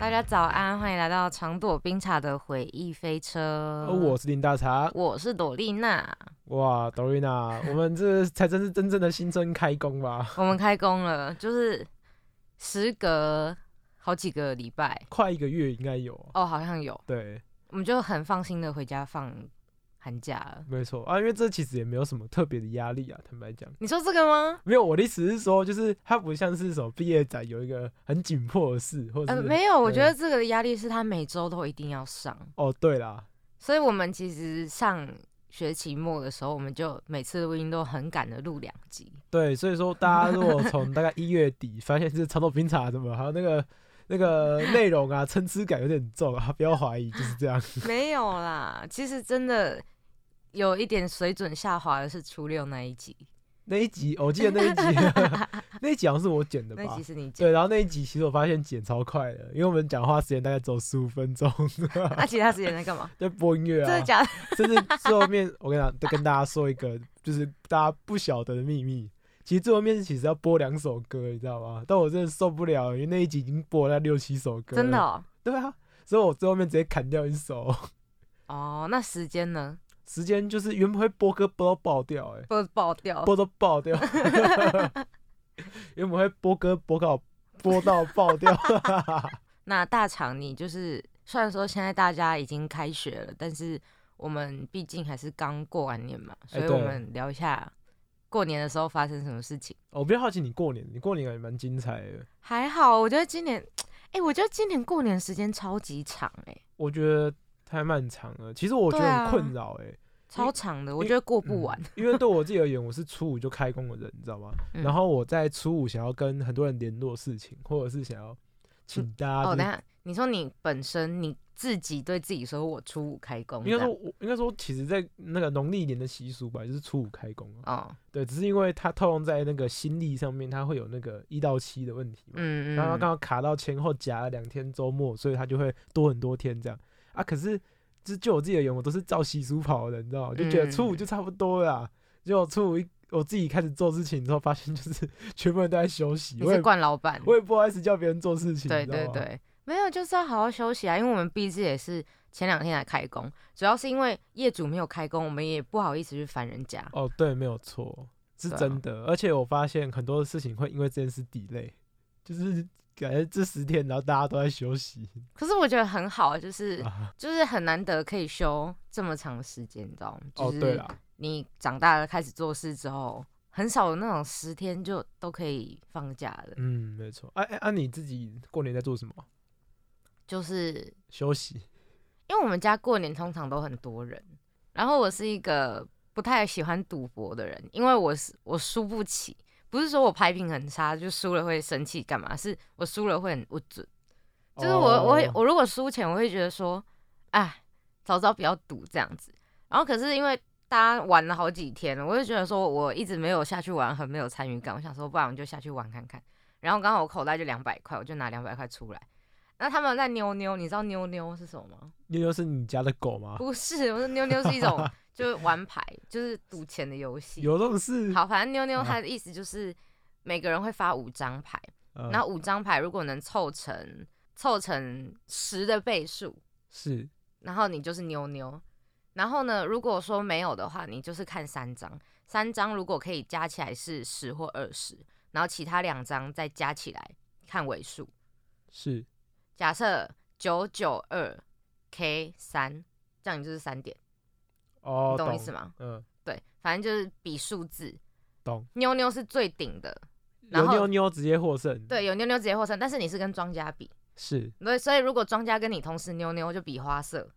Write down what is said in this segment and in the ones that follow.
大家早安，欢迎来到长朵冰茶的回忆飞车。哦，我是林大茶，我是朵丽娜。哇，朵丽娜，我们这才真是真正的新春开工吧？我们开工了，就是时隔好几个礼拜，快一个月应该有哦，好像有。对，我们就很放心的回家放寒假了。没错啊，因为这其实也没有什么特别的压力啊，坦白讲。你说这个吗？没有，我的意思是说，就是它不像是什么毕业展有一个很紧迫的事，或者呃，没有，我觉得这个压力是他每周都一定要上。哦，对啦，所以我们其实上学期末的时候，我们就每次录音都很赶的录两集。对，所以说大家如果从大概一月底发现是长头冰茶什么，还有那个那个内容啊，参差感有点重啊，不要怀疑，就是这样。没有啦，其实真的有一点水准下滑的是初六那一集。那一集我记得那一集，那一集好像是我剪的吧？那集是你剪。对，然后那一集其实我发现剪超快的，因为我们讲话时间大概只有十五分钟。那其他时间在干嘛？在播音乐啊。真的假的？甚至最后面，我跟你讲，再跟大家说一个，就是大家不晓得的秘密。其实最后面其实要播两首歌，你知道吗？但我真的受不了，因为那一集已经播了六七首歌。真的？哦？对啊，所以我最后面直接砍掉一首。哦，那时间呢？时间就是原本会播歌播到爆掉，哎，播爆掉，播到爆掉。原本会播歌播到播到爆掉。那大厂，你就是虽然说现在大家已经开学了，但是我们毕竟还是刚过完年嘛，所以我们聊一下过年的时候发生什么事情。我比较好奇你过年，你过年也蛮精彩的。还好，我觉得今年，哎，我觉得今年过年时间超级长，哎，我觉得。太漫长了，其实我觉得很困扰哎，超长的，我觉得过不完。因为对我自己而言，我是初五就开工的人，你知道吗？然后我在初五想要跟很多人联络事情，或者是想要请大家。哦，等下，你说你本身你自己对自己说，我初五开工。应该说，我应该说，其实，在那个农历年的习俗吧，就是初五开工哦，对，只是因为它套用在那个新历上面，它会有那个一到七的问题嘛。嗯嗯。然后刚好卡到前后夹了两天周末，所以它就会多很多天这样。啊，可是，就就我自己的员我都是照习俗跑的，你知道吗？就觉得初五就差不多了。结果初五一我自己开始做事情之后，发现就是 全部人都在休息。我是惯老板，我也不好意思叫别人做事情。对对对，没有就是要好好休息啊，因为我们毕竟也是前两天才开工，主要是因为业主没有开工，我们也不好意思去烦人家。哦，对，没有错，是真的。而且我发现很多的事情会因为这件事抵累，就是。感觉这十天，然后大家都在休息。可是我觉得很好，就是就是很难得可以休这么长时间，你知道吗？哦，对了，你长大了开始做事之后，很少有那种十天就都可以放假的。嗯，没错。哎哎，啊，你自己过年在做什么？就是休息。因为我们家过年通常都很多人，然后我是一个不太喜欢赌博的人，因为我是我输不起。不是说我牌品很差，就输了会生气干嘛？是我输了会很不准，就是我我会我如果输钱，我会觉得说，哎，早知道不要赌这样子。然后可是因为大家玩了好几天了，我就觉得说我一直没有下去玩，很没有参与感。我想说，不然我就下去玩看看。然后刚好我口袋就两百块，我就拿两百块出来。那他们在妞妞，你知道妞妞是什么吗？妞妞是你家的狗吗？不是，我说妞妞是一种。就是玩牌，就是赌钱的游戏。有这种事？好，反正妞妞它的意思就是每个人会发五张牌，然后五张牌如果能凑成凑成十的倍数，是，然后你就是妞妞。然后呢，如果说没有的话，你就是看三张，三张如果可以加起来是十或二十，然后其他两张再加起来看尾数。是，假设九九二 K 三，这样你就是三点。哦，你懂意思吗？嗯，对，反正就是比数字。懂。妞妞是最顶的，有妞妞直接获胜。对，有妞妞直接获胜，但是你是跟庄家比。是。对，所以如果庄家跟你同时妞妞，就比花色。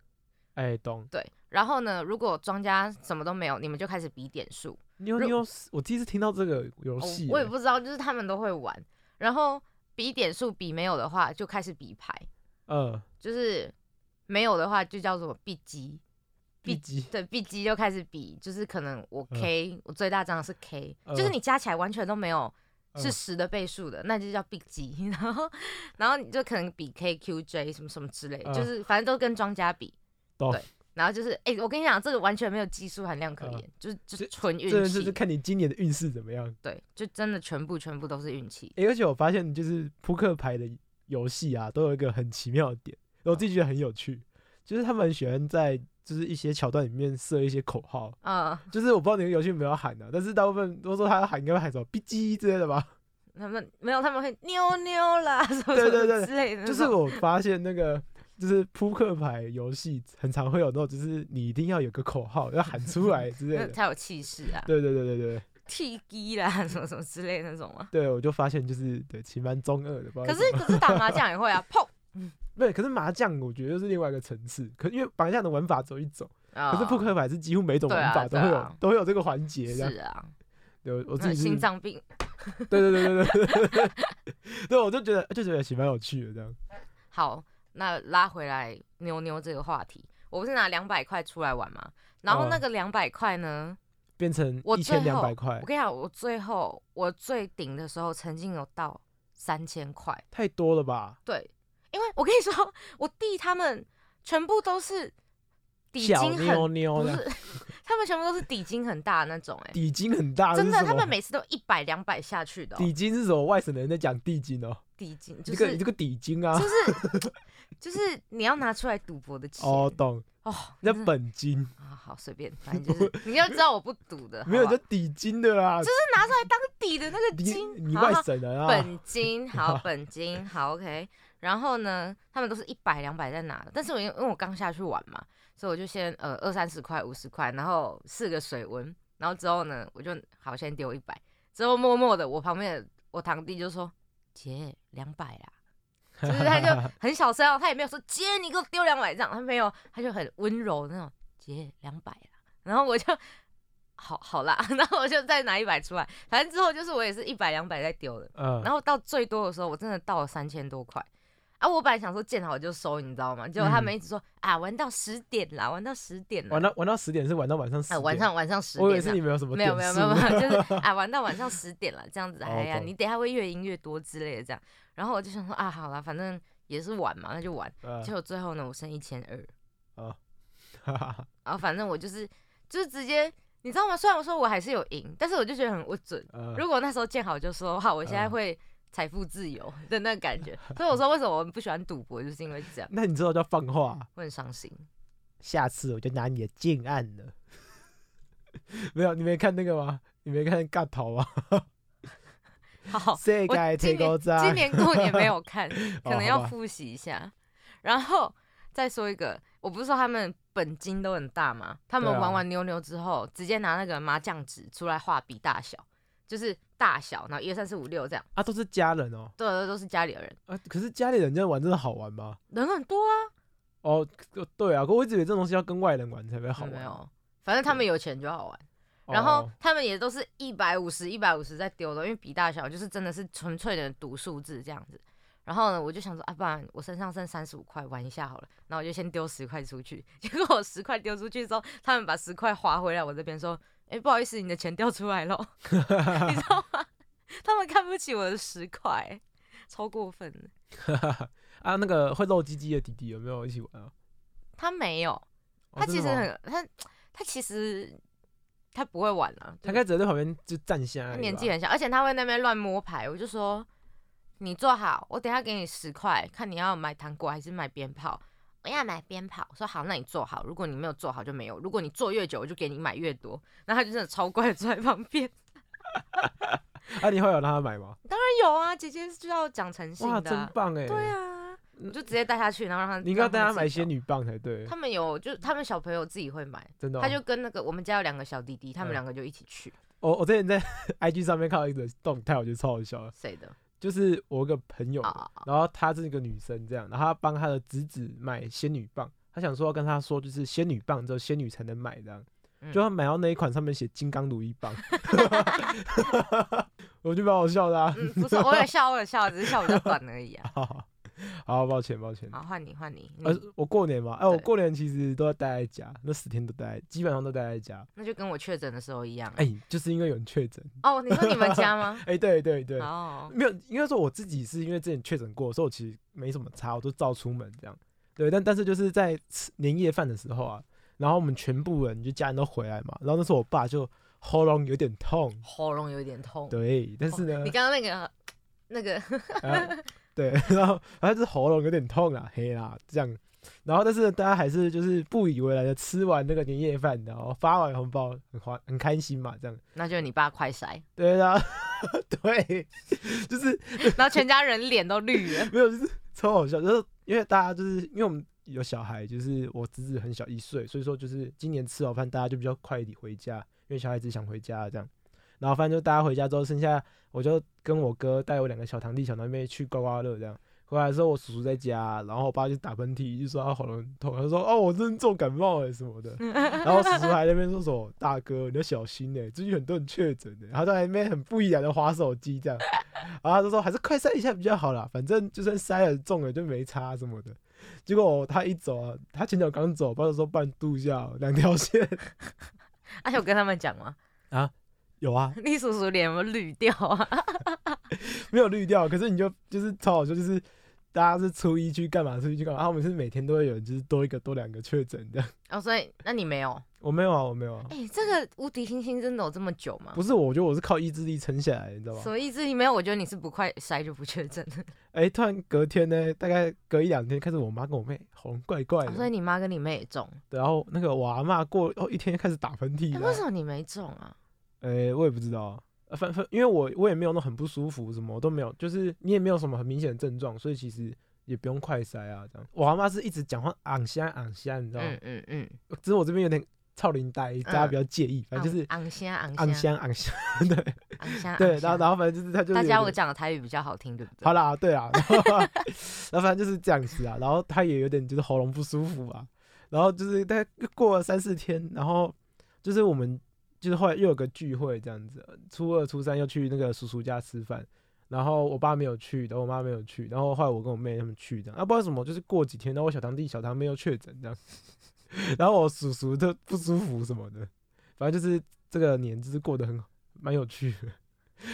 哎，懂。对，然后呢，如果庄家什么都没有，你们就开始比点数。妞妞，我第一次听到这个游戏，我也不知道，就是他们都会玩。然后比点数比没有的话，就开始比牌。嗯，就是没有的话就叫做 B 级。B 级对 B 级就开始比，就是可能我 K 我最大张是 K，就是你加起来完全都没有是十的倍数的，那就叫 B 级。然后然后你就可能比 KQJ 什么什么之类，就是反正都跟庄家比。对。然后就是，哎，我跟你讲，这个完全没有技术含量可言，就是就是纯运气。真就是看你今年的运势怎么样。对，就真的全部全部都是运气。哎，而且我发现，就是扑克牌的游戏啊，都有一个很奇妙的点，我自己觉得很有趣，就是他们喜欢在就是一些桥段里面设一些口号。啊。就是我不知道哪个游戏有没有喊的，但是大部分都说他要喊，应该会喊什么 “BG” 之类的吧？他们没有，他们会妞妞啦什么对对对之类的。就是我发现那个。就是扑克牌游戏很常会有那种，就是你一定要有个口号要喊出来之类的，才有气势啊。对对对对对，T G 啦，什么什么之类那种啊。对，我就发现就是对，其实蛮中二的。可是可是打麻将也会啊，砰。对，可是麻将我觉得是另外一个层次，可因为麻将的玩法走一走，可是扑克牌是几乎每种玩法都会有都会有这个环节。是啊，对，我自己心脏病。对对对对对对，对，我就觉得就觉得其实蛮有趣的这样。好。那拉回来妞妞这个话题，我不是拿两百块出来玩吗？然后那个两百块呢，变成一千两百块。我跟你讲，我最后我最顶的时候，曾经有到三千块，太多了吧？对，因为我跟你说，我弟他们全部都是底金很不是，他们全部都是底金很大那种，哎，底金很大，真的，他们每次都一百两百下去的。底金是什么？外省人在讲地金哦，底金就是你这个底金啊，就是。就是你要拿出来赌博的钱。哦，懂。哦，那本金。啊，好随便，反正就是你要知道我不赌的，没有就底金的啦，就是拿出来当底的那个金，你外省人啊，本金好，本金 好，OK，然后呢，他们都是一百两百在拿的，但是我因为因为我刚下去玩嘛，所以我就先呃二三十块五十块，然后四个水温，然后之后呢，我就好先丢一百，之后默默的我旁边的我堂弟就说姐两百啦。就是他就很小声哦，他也没有说姐你给我丢两百这样，他没有，他就很温柔那种姐两百啦，然后我就好好啦，然后我就再拿一百出来，反正之后就是我也是一百两百在丢的，嗯，然后到最多的时候我真的到了三千多块。啊，我本来想说见好就收，你知道吗？结果他们一直说啊玩到十点啦，玩到十点了，玩到玩到十点是玩到晚上十，晚上晚上十点，我以为是你没有什么 没有没有没有没有，就是啊玩到晚上十点了这样子，哎呀你等下会越赢越多之类的这样。然后我就想说啊，好了，反正也是玩嘛，那就玩。结果最后呢，我剩一千二。啊，然后反正我就是就是直接，你知道吗？虽然我说我还是有赢，但是我就觉得很不准。如果那时候见好就收的话，我现在会财富自由的那感觉。所以我说为什么我们不喜欢赌博，就是因为这样。那你知道叫放话？我很伤心。下次我就拿你的建案了。没有，你没看那个吗？你没看尬头吗？好，我今年今年过年没有看，可能要复习一下。然后再说一个，我不是说他们本金都很大吗？他们玩完妞妞之后，直接拿那个麻将纸出来画笔大小，就是大小，然后一二三四五六这样。啊，都是家人哦。对对，都是家里的人。啊，可是家里人这样玩真的好玩吗？人很多啊。哦，对啊，可我一直以为这东西要跟外人玩才会好玩。没有，反正他们有钱就好玩。然后他们也都是一百五十、一百五十在丢的，因为比大小就是真的是纯粹的赌数字这样子。然后呢，我就想说啊，不然我身上剩三十五块，玩一下好了。然后我就先丢十块出去。结果我十块丢出去之后，他们把十块划回来我这边说：“哎，不好意思，你的钱掉出来了。”你知道吗？他们看不起我的十块，超过分的。啊，那个会露鸡鸡的弟弟有没有一起玩啊？他没有，他其实很他他其实。他不会玩啊，他该只在旁边就站下。年纪很小，而且他会那边乱摸牌。我就说，你坐好，我等下给你十块，看你要买糖果还是买鞭炮。我要买鞭炮。我说好，那你坐好。如果你没有坐好就没有。如果你坐越久，我就给你买越多。那他就真的超乖，坐在旁边。啊，你会有让他买吗？当然有啊，姐姐是要讲诚信的。哇，真棒哎！对啊。你就直接带他去，然后让他。你应该带他买仙女棒才对。他们有，就他们小朋友自己会买，真的。他就跟那个我们家有两个小弟弟，他们两个就一起去。我我之前在 IG 上面看到一个动态，我觉得超好笑。谁的？就是我一个朋友，然后她是一个女生，这样，然后她帮她的侄子买仙女棒，她想说要跟他说，就是仙女棒只有仙女才能买这样。就他买到那一款上面写金刚如意棒，我就蛮好笑的啊。嗯，不是，我也笑，我也笑，只是笑比较短而已啊。好，抱歉，抱歉。好，换你，换你。呃，我过年嘛，哎，我过年其实都要待在家，那十天都待，基本上都待在家。那就跟我确诊的时候一样。哎，就是因为有人确诊。哦，你说你们家吗？哎，对对对。哦。没有，应该说我自己是因为之前确诊过，所以我其实没什么差，我都照出门这样。对，但但是就是在吃年夜饭的时候啊，然后我们全部人就家人都回来嘛，然后那时候我爸就喉咙有点痛，喉咙有点痛。对，但是呢，你刚刚那个那个。对，然后反正是喉咙有点痛啊，黑啦这样，然后但是大家还是就是不以为然的吃完那个年夜饭，然后发完红包，很欢很开心嘛，这样。那就是你爸快筛。对啊，对，就是，然后全家人脸都绿了。没有，就是超好笑，就是因为大家就是因为我们有小孩，就是我侄子很小一岁，所以说就是今年吃好饭，大家就比较快一点回家，因为小孩子想回家这样。然后反正就大家回家之后，剩下我就跟我哥带我两个小堂弟、小堂妹去刮刮乐，这样回来之后我叔叔在家，然后我爸就打喷嚏，就说他喉咙痛，他说哦我真重感冒哎什么的，然后叔叔还在那边说说大哥你要小心哎，最近很多人确诊的，然后在那边很不依然的划手机这样，然后他就说还是快筛一下比较好啦，反正就算筛了重了就没差什么的。结果他一走啊，他前脚刚走，爸就说半度下两条线，而且我跟他们讲吗？啊？有啊，你叔叔脸有没有绿掉啊？没有绿掉，可是你就就是超好笑，就是大家是初一去干嘛？初一去干嘛？啊，我们是每天都会有，就是多一个多两个确诊的。哦，所以那你没有？我没有啊，我没有啊。哎，这个无敌星星真的有这么久吗？不是，我觉得我是靠意志力撑下来，你知道吗？所以意志力没有，我觉得你是不快筛就不确诊。哎，突然隔天呢，大概隔一两天，开始我妈跟我妹喉咙怪怪的。所以你妈跟你妹也中。对，然后那个我阿妈过哦一天开始打喷嚏。为什么你没中啊？哎，我也不知道。反反，因为我我也没有那很不舒服，什么我都没有，就是你也没有什么很明显的症状，所以其实也不用快塞啊，这样。我阿妈是一直讲话昂香昂香，你知道吗？嗯嗯嗯。只是我这边有点超灵呆，大家比较介意，反正就是昂香昂昂香昂香，对，昂香 对，然后然后反正就是他就大家我讲的台语比较好听，对不对？好啦，对啊，然后反正就是这样子啊，然后他也有点就是喉咙不舒服啊，然后就是大概过了三四天，然后就是我们。就是后来又有个聚会这样子，初二、初三又去那个叔叔家吃饭，然后我爸没有去，然后我妈没有去，然后后来我跟我妹他们去这样，啊不知道什么，就是过几天，然后我小堂弟、小堂妹又确诊这样，然后我叔叔就不舒服什么的，反正就是这个年就是过得很蛮有趣的，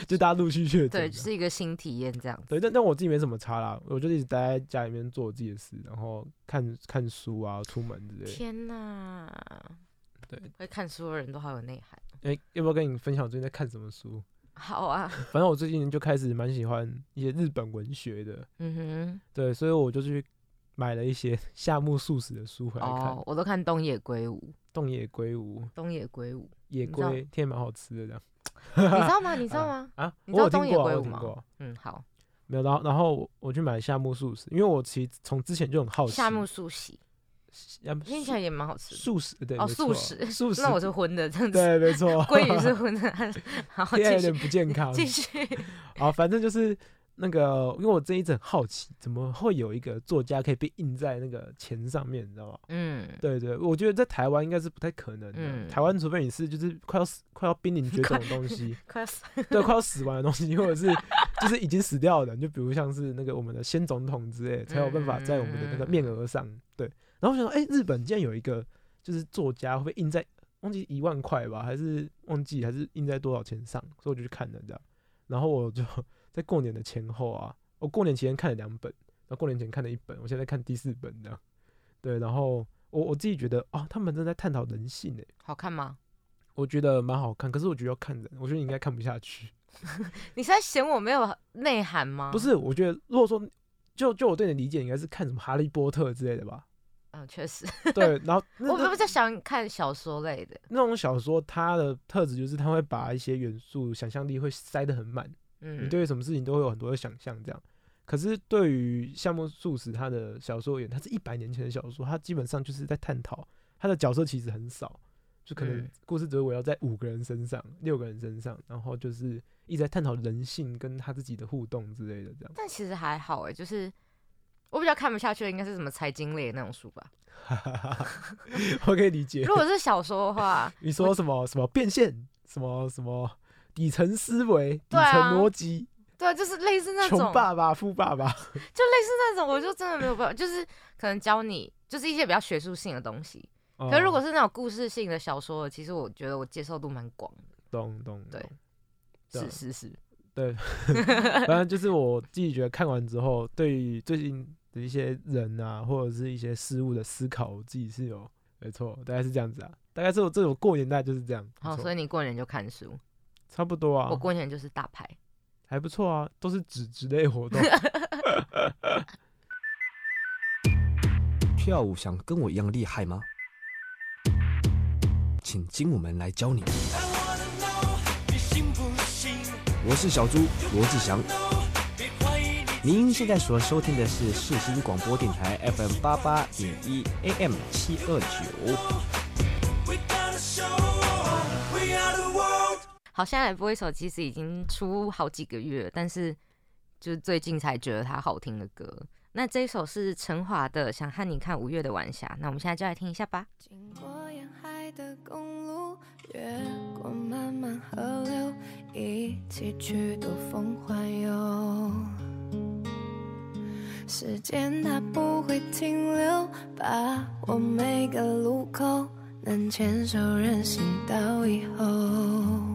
就大家陆续确诊，对，是一个新体验这样。对，但但我自己没什么差啦，我就一直待在家里面做自己的事，然后看看书啊，出门之类。天哪！对，会看书的人都好有内涵。哎，要不要跟你分享我最近在看什么书？好啊，反正我最近就开始蛮喜欢一些日本文学的。嗯哼，对，所以我就去买了一些夏目漱石的书回来看。我都看东野圭吾。东野圭吾。东野圭吾。野龟天蛮好吃的这样。你知道吗？你知道吗？啊，你知道东野圭吾吗？嗯，好。没有，然后然后我去买夏目漱石，因为我其实从之前就很好奇。夏目漱石。听起来也蛮好吃，素食对哦，素食素食，那我是荤的，这样子对，没错，鲑鱼是 荤的，好，有点不健康，继续，好，反正就是那个，因为我这一阵好奇，怎么会有一个作家可以被印在那个钱上面，你知道吗？嗯，对对，我觉得在台湾应该是不太可能的，台湾除非你是就是快要死、快要濒临绝种的东西，快要死，对，快要死亡的东西，或者是就是已经死掉的，就比如像是那个我们的先总统之类，才有办法在我们的那个面额上，对。然后我想说，哎，日本竟然有一个就是作家会印在忘记一万块吧，还是忘记还是印在多少钱上，所以我就去看了这样。然后我就 在过年的前后啊，我过年期间看了两本，然后过年前看了一本，我现在看第四本这样。对，然后我我自己觉得啊，他们正在探讨人性诶，好看吗？我觉得蛮好看，可是我觉得要看人，我觉得你应该看不下去。你是在嫌我没有内涵吗？不是，我觉得如果说就就我对你的理解，应该是看什么哈利波特之类的吧。嗯，确实。对，然后我比较喜欢看小说类的。那种小说，它的特质就是它会把一些元素、想象力会塞得很满。嗯，你对于什么事情都会有很多的想象，这样。可是对于夏目漱石他的小说而言，他是一百年前的小说，他基本上就是在探讨他的角色其实很少，就可能故事只会围绕在五个人身上、六个人身上，然后就是一直在探讨人性跟他自己的互动之类的这样。但其实还好哎，就是。我比较看不下去的应该是什么财经类那种书吧，我可以理解。如果是小说的话，你说什么什么变现，什么什么底层思维、底层逻辑，对，就是类似那种穷爸爸、富爸爸，就类似那种，我就真的没有办法，就是可能教你，就是一些比较学术性的东西。可如果是那种故事性的小说，其实我觉得我接受度蛮广的。懂懂对，是是是，对。反正就是我自己觉得看完之后，对于最近的一些人啊，或者是一些事物的思考，我自己是有没错，大概是这样子啊。大概是我这种过年大概就是这样。好，所以你过年就看书，差不多啊。我过年就是打牌，还不错啊，都是纸质类活动。跳舞想跟我一样厉害吗？请精武门来教你。我是小猪罗志祥。您现在所收听的是世新广播电台 FM 八八点一 AM 七二九。好，现在来播一首，其实已经出好几个月，但是就是最近才觉得它好听的歌。那这一首是陈华的《想和你看五月的晚霞》，那我们现在就来听一下吧。经过沿海的公路，越过漫漫河流，一起去兜风环游。时间它不会停留，把握每个路口，能牵手任性到以后。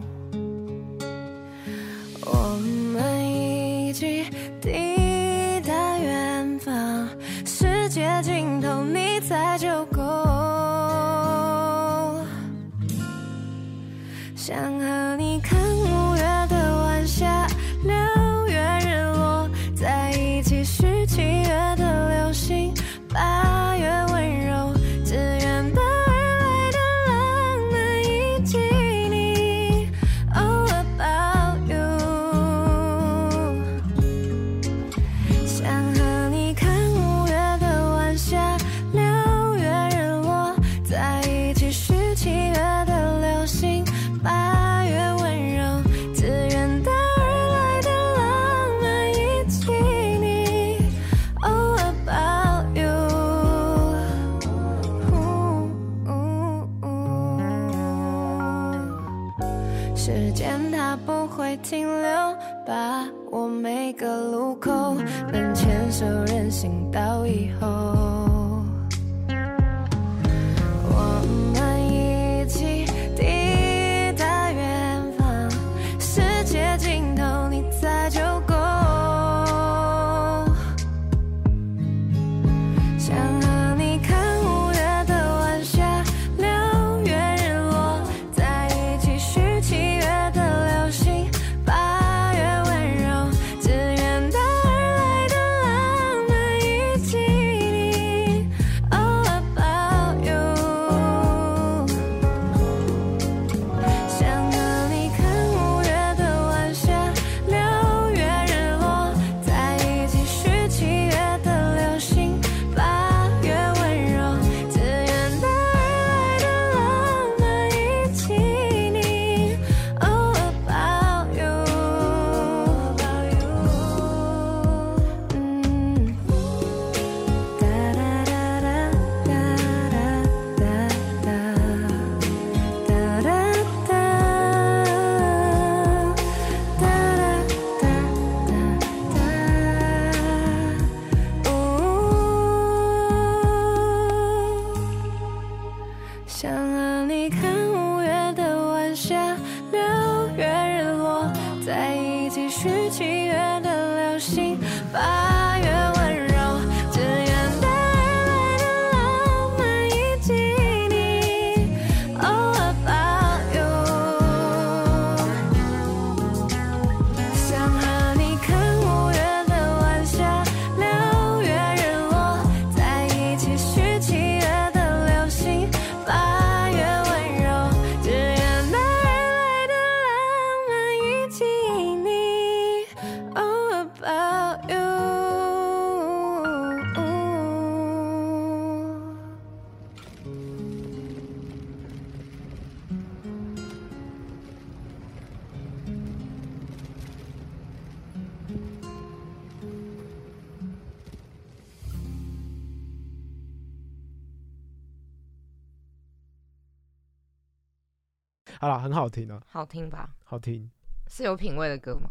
好了，很好听啊，好听吧？好听，是有品味的歌吗？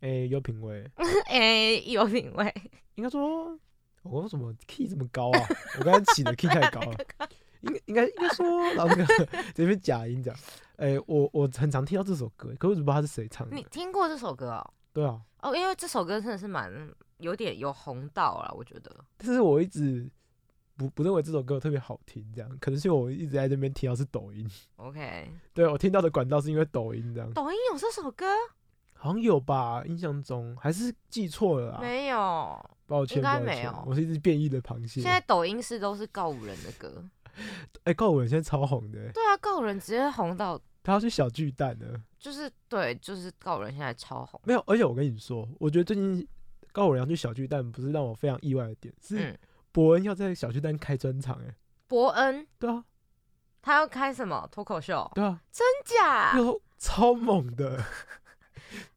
哎，有品味，哎，有品味。应该说，我为什么 key 这么高啊？我刚才起的 key 太高了。应该应该应该说，然后那个这边假音讲，哎，我我很常听到这首歌，可我不知道他是谁唱的。你听过这首歌哦？对啊。哦，因为这首歌真的是蛮有点有红到了，我觉得。但是我一直不不认为这首歌特别好听，这样可能是我一直在这边听到是抖音。OK。对我听到的管道是因为抖音这样。抖音有这首歌？好像有吧，印象中还是记错了啊？没有，抱歉，应该没有。我是一只变异的螃蟹。现在抖音是都是告五人的歌。哎，告五人现在超红的。对啊，告五人直接红到他要去小巨蛋了。就是对，就是告五人现在超红。没有，而且我跟你说，我觉得最近告五人要去小巨蛋，不是让我非常意外的点，是伯恩要在小巨蛋开专场。哎，伯恩？对啊，他要开什么脱口秀？对啊，真假？超猛的。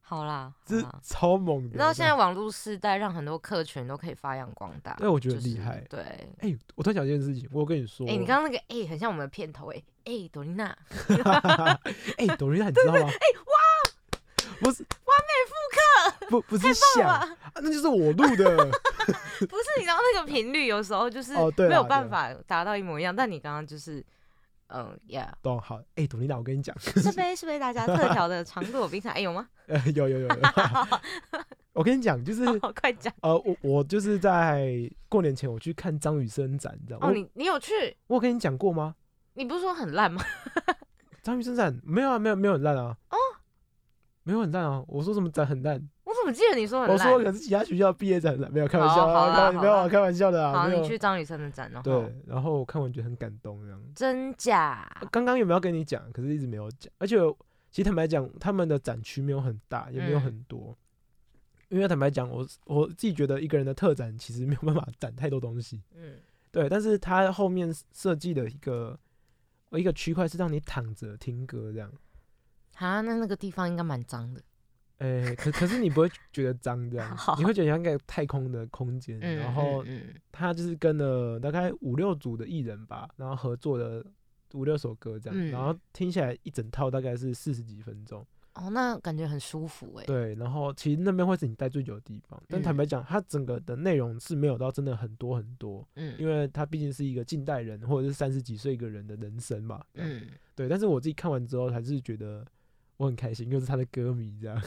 好啦，这超猛的。然后现在网络时代，让很多客群都可以发扬光大。对，我觉得厉害。对，哎，我突然想一件事情，我跟你说，哎，你刚刚那个哎，很像我们的片头，哎，哎，朵琳娜，哎，朵琳娜，你知道吗？哎，哇，不是完美复刻，不不是像，那就是我录的。不是，你知道那个频率有时候就是没有办法达到一模一样，但你刚刚就是。嗯，Yeah，懂好。哎，董琳娜，我跟你讲，这杯是被大家 特调的长度冰茶，哎，有吗？呃，有有有有。我跟你讲，就是快讲。呃，我我就是在过年前我去看张雨生展，你知道吗？哦，你你有去？我跟你讲过吗？你不是说很烂吗？张雨生展没有啊，没有没有很烂啊。哦，没有很烂啊。我说什么展很烂？我怎么记得你说很烂，我说可是其他学校毕业展的，没有开玩笑啊，没有开玩笑的啊。好，你去张雨生的展哦。对，然后我看完觉得很感动，这样。真假？刚刚有没有跟你讲？可是一直没有讲。而且其实坦白讲，他们的展区没有很大，也没有很多。因为坦白讲，我我自己觉得一个人的特展其实没有办法展太多东西。嗯。对，但是他后面设计的一个一个区块是让你躺着听歌这样。啊，那那个地方应该蛮脏的。诶，可可是你不会觉得脏这样，你会觉得像个太空的空间。然后他就是跟了大概五六组的艺人吧，然后合作的五六首歌这样，然后听起来一整套大概是四十几分钟。哦，那感觉很舒服哎。对，然后其实那边会是你待最久的地方，但坦白讲，它整个的内容是没有到真的很多很多。嗯，因为它毕竟是一个近代人或者是三十几岁一个人的人生嘛。嗯，对。但是我自己看完之后还是觉得。我很开心，又是他的歌迷这样。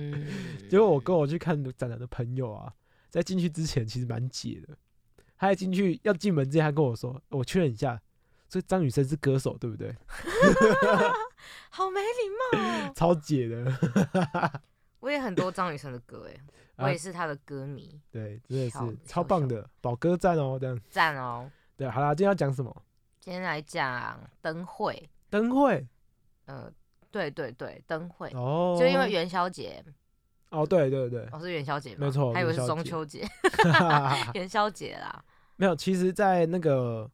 结果我跟我去看展览的朋友啊，在进去之前其实蛮解的。他在进去要进门之前，他跟我说：“我确认一下，所以张雨生是歌手对不对？”好没礼貌，超解的。我也很多张雨生的歌哎，我也是他的歌迷。对，真的是超棒的，宝哥赞哦，这样赞哦。对，好啦，今天要讲什么？今天来讲灯会。灯会，呃。对对对，灯会哦，就因为元宵节哦，对对对，哦是元宵节，没错，还以为是中秋节，元宵节啦。没有，其实，在那个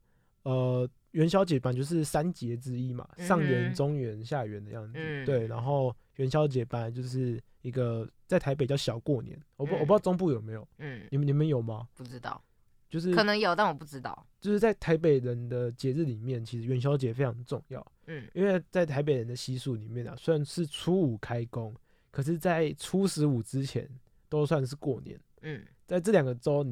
呃元宵节本就是三节之一嘛，上元、中元、下元的样子。对，然后元宵节本来就是一个在台北叫小过年，我不我不知道中部有没有，嗯，你们你们有吗？不知道。就是可能有，但我不知道。就是在台北人的节日里面，其实元宵节非常重要。嗯，因为在台北人的习俗里面啊，虽然是初五开工，可是，在初十五之前都算是过年。嗯，在这两个周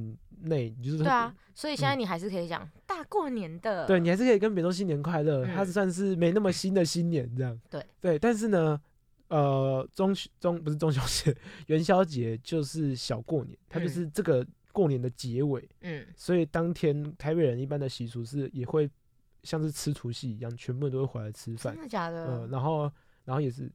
内，你就是对啊，所以现在你还是可以讲大过年的。对你还是可以跟别人说新年快乐，它是算是没那么新的新年这样。对对，但是呢，呃，中中不是中秋节，元宵节就是小过年，它就是这个。过年的结尾，嗯，所以当天台北人一般的习俗是也会像是吃除夕一样，全部人都会回来吃饭，真的假的？嗯，然后然后也是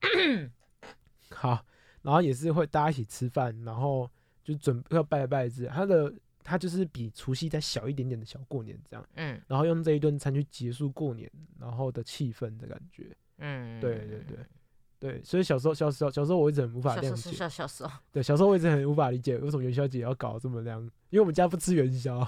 好，然后也是会大家一起吃饭，然后就准备要拜拜之，他的他就是比除夕再小一点点的小过年这样，嗯，然后用这一顿餐去结束过年，然后的气氛的感觉，嗯，对对对。对，所以小时候小小小时候我一直很无法谅解。小小时候。对，小时候我一直很无法理解为什么元宵节要搞这么亮，因为我们家不吃元宵。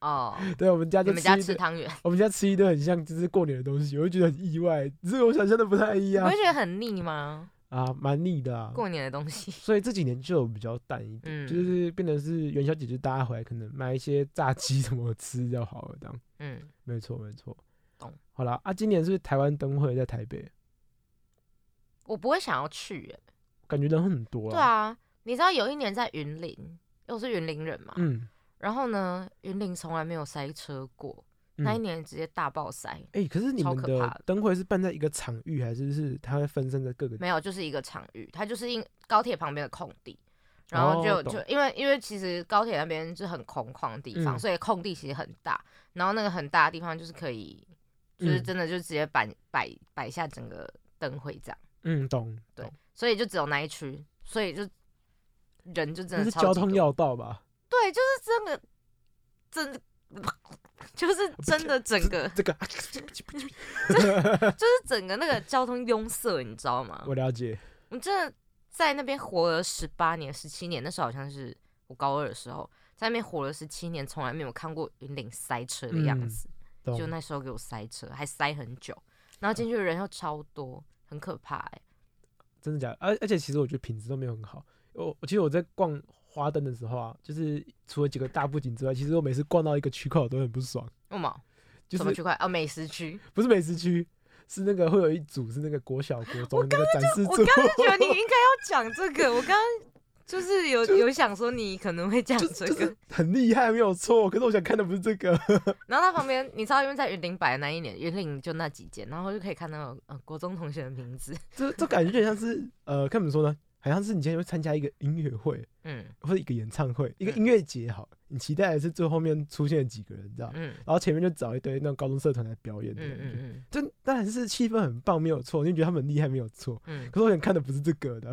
哦。对，我们家就吃汤圆。我们家吃一顿很像就是过年的东西，我就觉得很意外，只是我想象的不太一样。你会觉得很腻吗？啊，蛮腻的啊。过年的东西。所以这几年就比较淡一点，就是变成是元宵节就大家回来可能买一些炸鸡什么吃就好了，这样。嗯，没错没错。懂。好了啊，今年是台湾灯会在台北，我不会想要去耶，感觉人很多。对啊，你知道有一年在云林，我是云林人嘛，嗯，然后呢，云林从来没有塞车过，那一年直接大爆塞。哎，可是你们的灯会是办在一个场域，还是是它会分散在各个？没有，就是一个场域，它就是因高铁旁边的空地。然后就就因为因为其实高铁那边是很空旷的地方，所以空地其实很大。然后那个很大的地方就是可以，就是真的就直接摆摆摆下整个灯会这样。嗯，懂。对，所以就只有那一区，所以就人就真的是交通要道吧？对，就是真的，真的 就是真的整个这个 就是整个那个交通拥塞，你知道吗？我了解。我真的。在那边活了十八年、十七年，那时候好像是我高二的时候，在那边活了十七年，从来没有看过云岭塞车的样子。就那时候给我塞车，还塞很久，然后进去的人又超多，很可怕哎。真的假的？而而且其实我觉得品质都没有很好。我我其实我在逛花灯的时候啊，就是除了几个大布景之外，其实我每次逛到一个区块我都很不爽。为什么？什么区块？哦，美食区？不是美食区。是那个会有一组是那个国小国中那个展示组，我刚刚觉得你应该要讲这个，我刚刚就是有有想说你可能会讲这个，很厉害没有错，可是我想看的不是这个。然后他旁边，你知道因为在云林摆的那一年，云林就那几间，然后就可以看到呃国中同学的名字，这这感觉有点像是呃，看怎么说呢？好像是你今天会参加一个音乐会，嗯，或者一个演唱会，一个音乐节，好，你期待的是最后面出现几个人，知道？嗯，然后前面就找一堆那种高中社团来表演，嗯嗯嗯，就当然是气氛很棒，没有错，你觉得他们很厉害，没有错，嗯，可是我想看的不是这个的，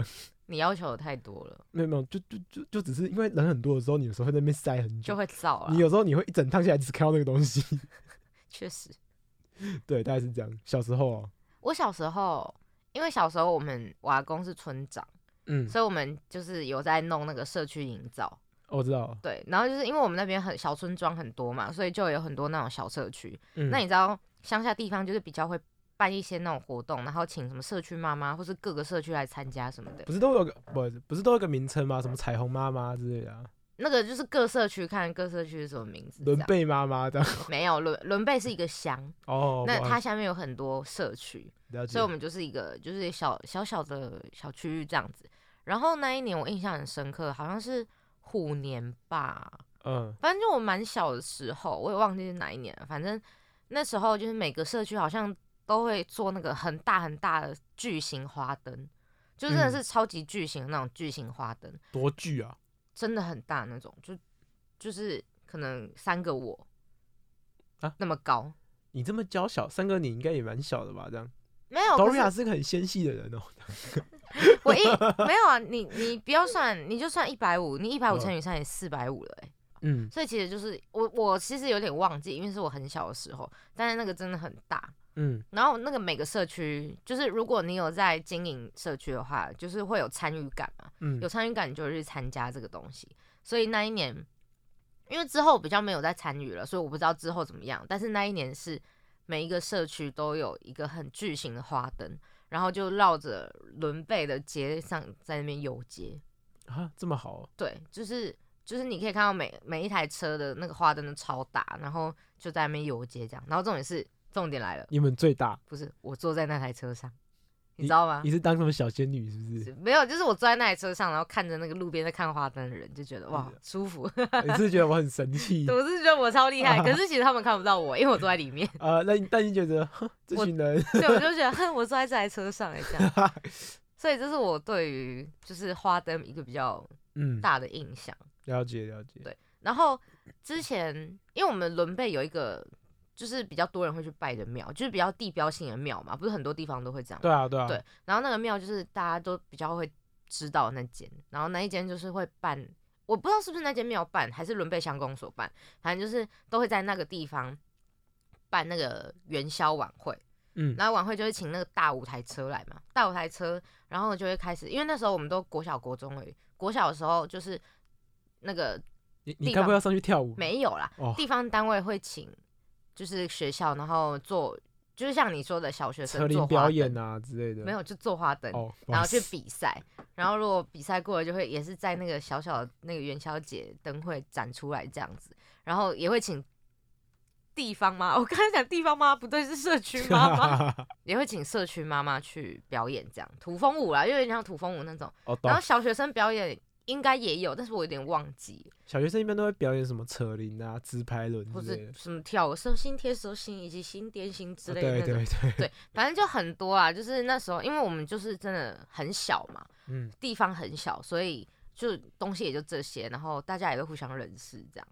你要求的太多了，没有没有，就就就就只是因为人很多的时候，你有时候会在那边塞很久，就会燥你有时候你会一整趟下来只看到那个东西，确实，对，大概是这样。小时候，我小时候，因为小时候我们瓦工是村长。嗯，所以我们就是有在弄那个社区营造，我知道。对，然后就是因为我们那边很小村庄很多嘛，所以就有很多那种小社区。嗯，那你知道乡下地方就是比较会办一些那种活动，然后请什么社区妈妈或是各个社区来参加什么的。不是都有个不？不是都有个名称吗？什么彩虹妈妈之类的。那个就是各社区看各社区是什么名字。伦贝妈妈的。没有伦伦贝是一个乡哦，那它下面有很多社区，所以我们就是一个就是小小小的小区域这样子。然后那一年我印象很深刻，好像是虎年吧，嗯，反正就我蛮小的时候，我也忘记是哪一年了。反正那时候就是每个社区好像都会做那个很大很大的巨型花灯，就真的是超级巨型的那种巨型花灯。多巨啊！真的很大那种，就就是可能三个我啊那么高。你这么娇小，三个你应该也蛮小的吧？这样没有。多瑞亚是个很纤细的人哦。我一没有啊，你你不要算，你就算一百五，你一百五乘以三也四百五了哎。嗯，所以其实就是我我其实有点忘记，因为是我很小的时候，但是那个真的很大。嗯，然后那个每个社区，就是如果你有在经营社区的话，就是会有参与感嘛。嗯，有参与感你就去参加这个东西。所以那一年，因为之后比较没有再参与了，所以我不知道之后怎么样。但是那一年是每一个社区都有一个很巨型的花灯。然后就绕着伦贝的街上在那边游街啊，这么好？对，就是就是你可以看到每每一台车的那个花灯都超大，然后就在那边游街这样。然后重点是重点来了，你们最大？不是，我坐在那台车上。你知道吗？你是当什么小仙女是不是？没有，就是我坐在那台车上，然后看着那个路边在看花灯的人，就觉得哇舒服。你是觉得我很神气？我是觉得我超厉害，可是其实他们看不到我，因为我坐在里面。呃，那但你觉得这群人？对，我就觉得哼，我坐在这台车上哎，这样。所以这是我对于就是花灯一个比较嗯大的印象。了解了解。对，然后之前因为我们伦贝有一个。就是比较多人会去拜的庙，就是比较地标性的庙嘛，不是很多地方都会这样。对啊，对啊。对，然后那个庙就是大家都比较会知道那间，然后那一间就是会办，我不知道是不是那间庙办，还是伦贝乡公所办，反正就是都会在那个地方办那个元宵晚会。嗯，然后晚会就会请那个大舞台车来嘛，大舞台车，然后就会开始，因为那时候我们都国小国中已，国小的时候就是那个你你该不要上去跳舞？没有啦，地方单位会请。就是学校，然后做，就是像你说的小学生做表演啊之类的，没有就做花灯，然后去比赛，然后如果比赛过了，就会也是在那个小小的那个元宵节灯会展出来这样子，然后也会请地方妈，我刚才讲地方妈不对，是社区妈妈，也会请社区妈妈去表演这样土风舞啦，因为像土风舞那种。然后小学生表演应该也有，但是我有点忘记。小学生一般都会表演什么扯铃啊、直排轮，或者什么跳手心贴手心以及心点心之类的。对对对对，反正就很多啊。就是那时候，因为我们就是真的很小嘛，嗯，地方很小，所以就东西也就这些，然后大家也会互相认识这样。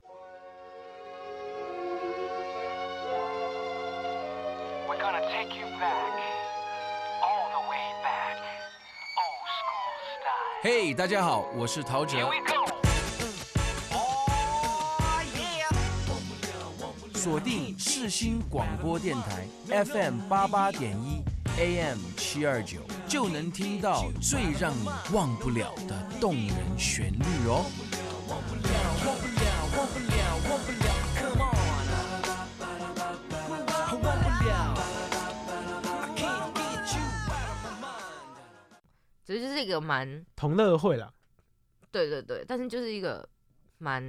嘿，大家好，我是陶喆。锁定世新广播电台 FM 八八点一 AM 七二九，就能听到最让你忘不了的动人旋律哦。其实就是一个蛮同乐会啦，对对对，但是就是一个蛮，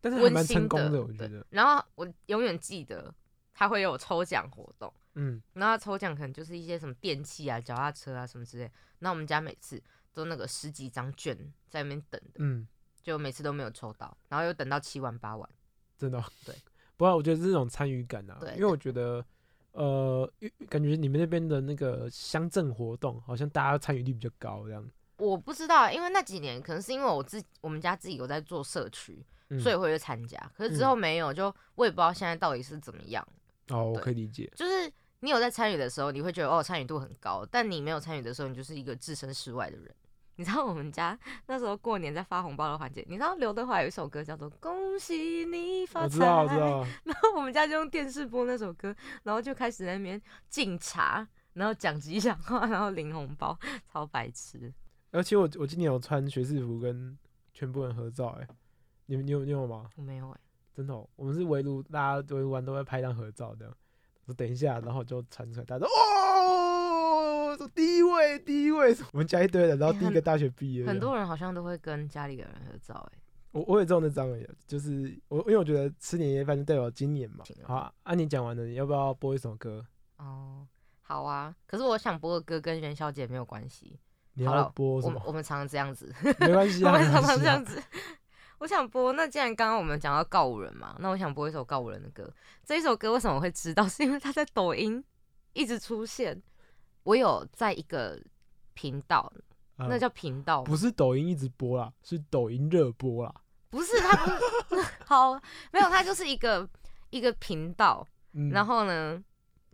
但是蛮成功的，我觉得。然后我永远记得他会有抽奖活动，嗯，然后抽奖可能就是一些什么电器啊、脚踏车啊什么之类。那我们家每次都那个十几张券在那边等的，嗯，就每次都没有抽到，然后又等到七万八万，真的，对。不过我觉得这种参与感啊，对，因为我觉得。呃，感觉你们那边的那个乡镇活动，好像大家参与率比较高这样。我不知道，因为那几年可能是因为我自我们家自己有在做社区，所以会去参加。可是之后没有，就我也不知道现在到底是怎么样。哦，我可以理解。就是你有在参与的时候，你会觉得哦参与度很高，但你没有参与的时候，你就是一个置身事外的人。你知道我们家那时候过年在发红包的环节，你知道刘德华有一首歌叫做《恭喜你发财》，我知道，我知道。然后我们家就用电视播那首歌，然后就开始在那边敬茶，然后讲吉祥话，然后领红包，超白痴。而且我我今年有穿学士服跟全部人合照，哎，你们你有你有吗？我没有哎，真的，我们是围炉，大家围炉完都会拍张合照的。我等一下，然后就传出来，大家说哦，说第一位，第一位，我们家一堆人，然后第一个大学毕业，很多人好像都会跟家里的人合照，哎，我我也知道那张而已，就是我因为我觉得吃年夜饭就代表今年嘛。好，啊，你讲完了，你要不要播一首歌？哦，好啊，可是我想播的歌跟元宵节没有关系。你要播什么？我们常常这样子，没关系啊，我们常常这样子。我想播，那既然刚刚我们讲到告五人嘛，那我想播一首告五人的歌。这一首歌为什么会知道？是因为他在抖音一直出现。我有在一个频道，那叫频道，不是抖音一直播啦，是抖音热播啦。不是，他不 好，没有，他就是一个一个频道。然后呢，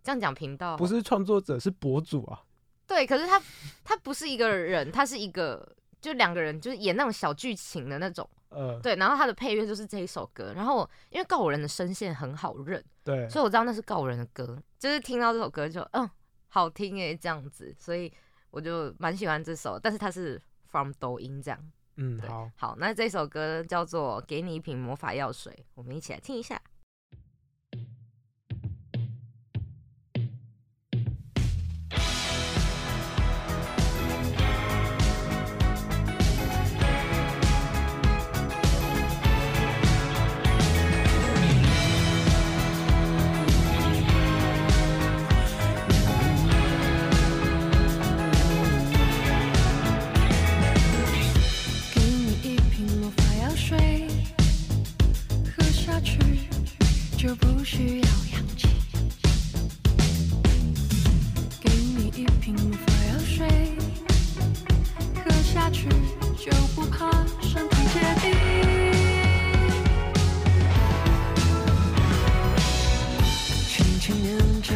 这样讲频道不是创作者，是博主啊。对，可是他他不是一个人，他是一个就两个人，就是演那种小剧情的那种。呃，对，然后他的配乐就是这一首歌，然后因为告五人的声线很好认，对，所以我知道那是告五人的歌，就是听到这首歌就嗯好听诶这样子，所以我就蛮喜欢这首，但是它是 from 抖音这样，嗯，好，好，那这首歌叫做给你一瓶魔法药水，我们一起来听一下。就不需要氧气。给你一瓶发药水，喝下去就不怕身体结冰。轻轻念着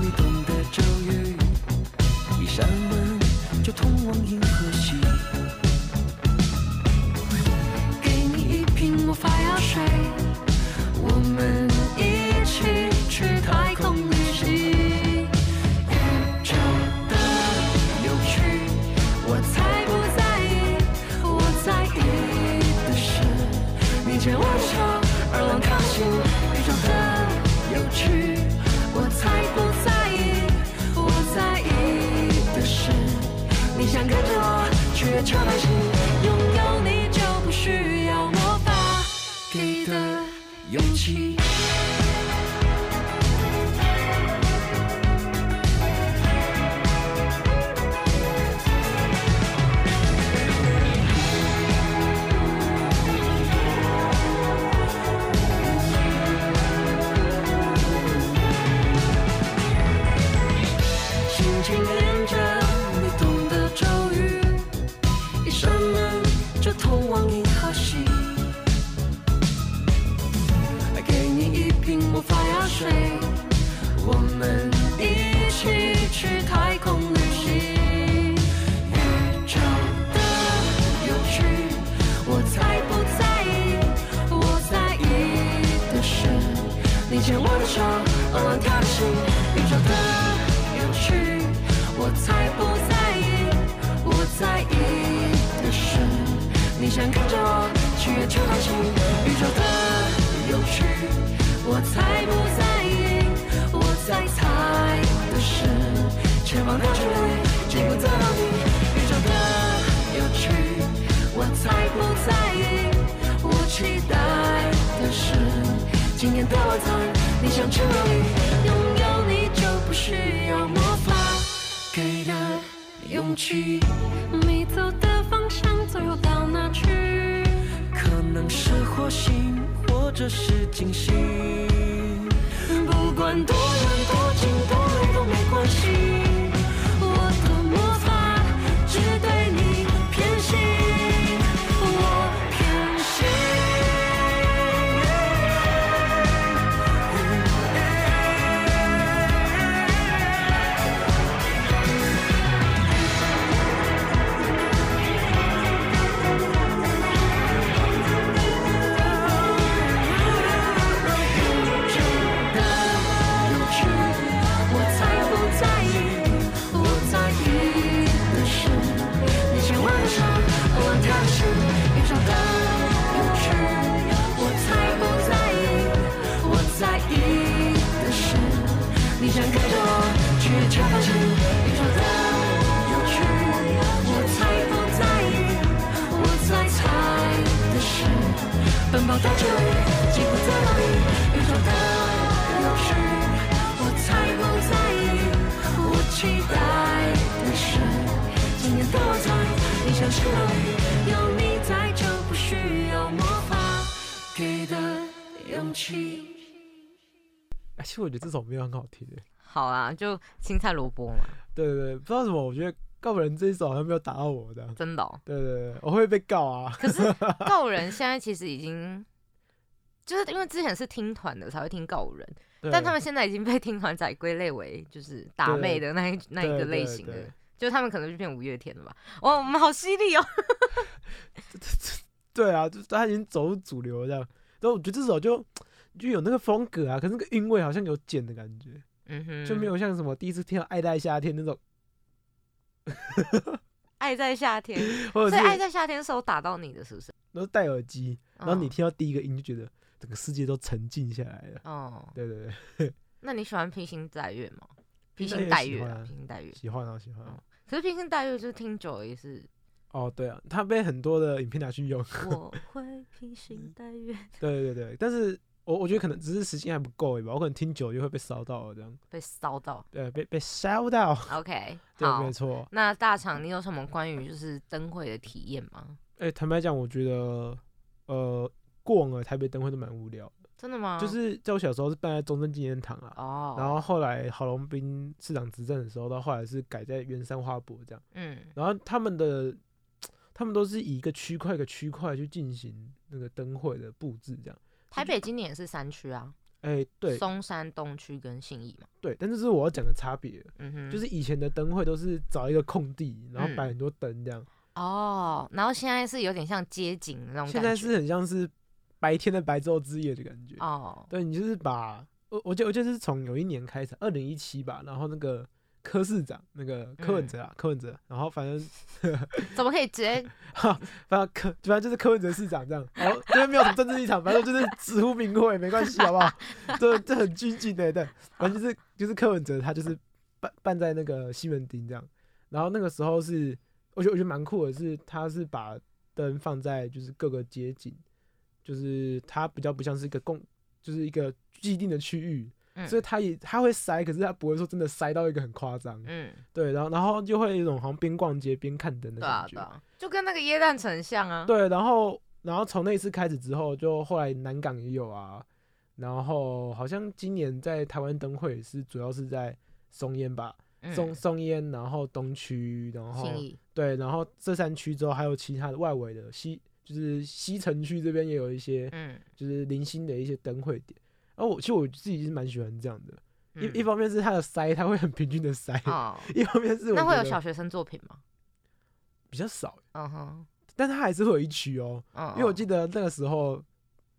你懂的咒语，一扇门就通往阴。期待的是，今夜的晚餐，你想去哪里？拥有你就不需要魔法给的勇气。你走的方向，最后到哪去？可能是火星，或者是金星。不管多远多近多累都没关系。我才不在意我期待的是今天的晚餐你想吃哪里有你在就不需要魔法给的勇气其实我觉得这首没有很好听。好啊，就青菜萝卜嘛。对对对，不知道什么，我觉得告人这一首好像没有打到我的。真的？对对对，我会被告啊。可是 告人现在其实已经，就是因为之前是听团的才会听告人，但他们现在已经被听团仔归类为就是打妹的那一那一个类型的，就他们可能就变五月天了吧？哇，我们好犀利哦！对啊，就他已经走入主流这样。然后我觉得这首就。就有那个风格啊，可是那个韵味好像有减的感觉，嗯哼，就没有像什么第一次听到《爱在夏天》那种，《爱在夏天》，所以《爱在夏天》时候打到你的，是不是？都是戴耳机，然后你听到第一个音就觉得整个世界都沉静下来了。哦，对对对。那你喜欢披星戴月吗？披星戴月啊，披星戴月，喜欢啊，喜欢。可是披星戴月就是听久了也是。哦，对啊，他被很多的影片拿去用。我会披星戴月。对对对，但是。我我觉得可能只是时间还不够吧，我可能听久就会被烧到这样。被烧到？对，被被烧到。OK，对，没错。那大厂，你有什么关于就是灯会的体验吗？哎，坦白讲，我觉得呃，过往的台北灯会都蛮无聊的。真的吗？就是在我小时候是办在中正纪念堂啊，哦，然后后来郝龙斌市长执政的时候，到后来是改在圆山花博这样。嗯。然后他们的他们都是以一个区块一个区块去进行那个灯会的布置这样。台北今年也是三区啊，哎，对，松山东区跟信义嘛，对，但这是我要讲的差别，嗯哼，就是以前的灯会都是找一个空地，然后摆很多灯这样，哦，然后现在是有点像街景那种，现在是很像是白天的白昼之夜的感觉，哦，对你就是把，我我记得我记得是从有一年开始，二零一七吧，然后那个。柯市长那个柯文哲啊，柯文哲，然后反正 怎么可以直接？反正柯反正就是柯文哲市长这样，然后这边没有什么政治立场，反正就是直呼名讳，没关系，好不好？这这很拘谨的，对，反正就是就是柯文哲他就是办办在那个西门町这样，然后那个时候是我觉得我觉得蛮酷的，是他是把灯放在就是各个街景，就是他比较不像是一个共，就是一个既定的区域。所以他也他会塞，可是他不会说真的塞到一个很夸张。嗯，对，然后然后就会一种好像边逛街边看灯的感觉，就跟那个耶诞城像啊。对，然后然后从那次开始之后，就后来南港也有啊，然后好像今年在台湾灯会是主要是在松烟吧，松松烟，然后东区，然后对，然后这三区之后还有其他的外围的西，就是西城区这边也有一些，嗯，就是零星的一些灯会点。然后我其实我自己是蛮喜欢这样的，一一方面是它的塞，它会很平均的塞，一方面是那会有小学生作品吗？比较少，嗯哼，但它还是会有一区哦，因为我记得那个时候，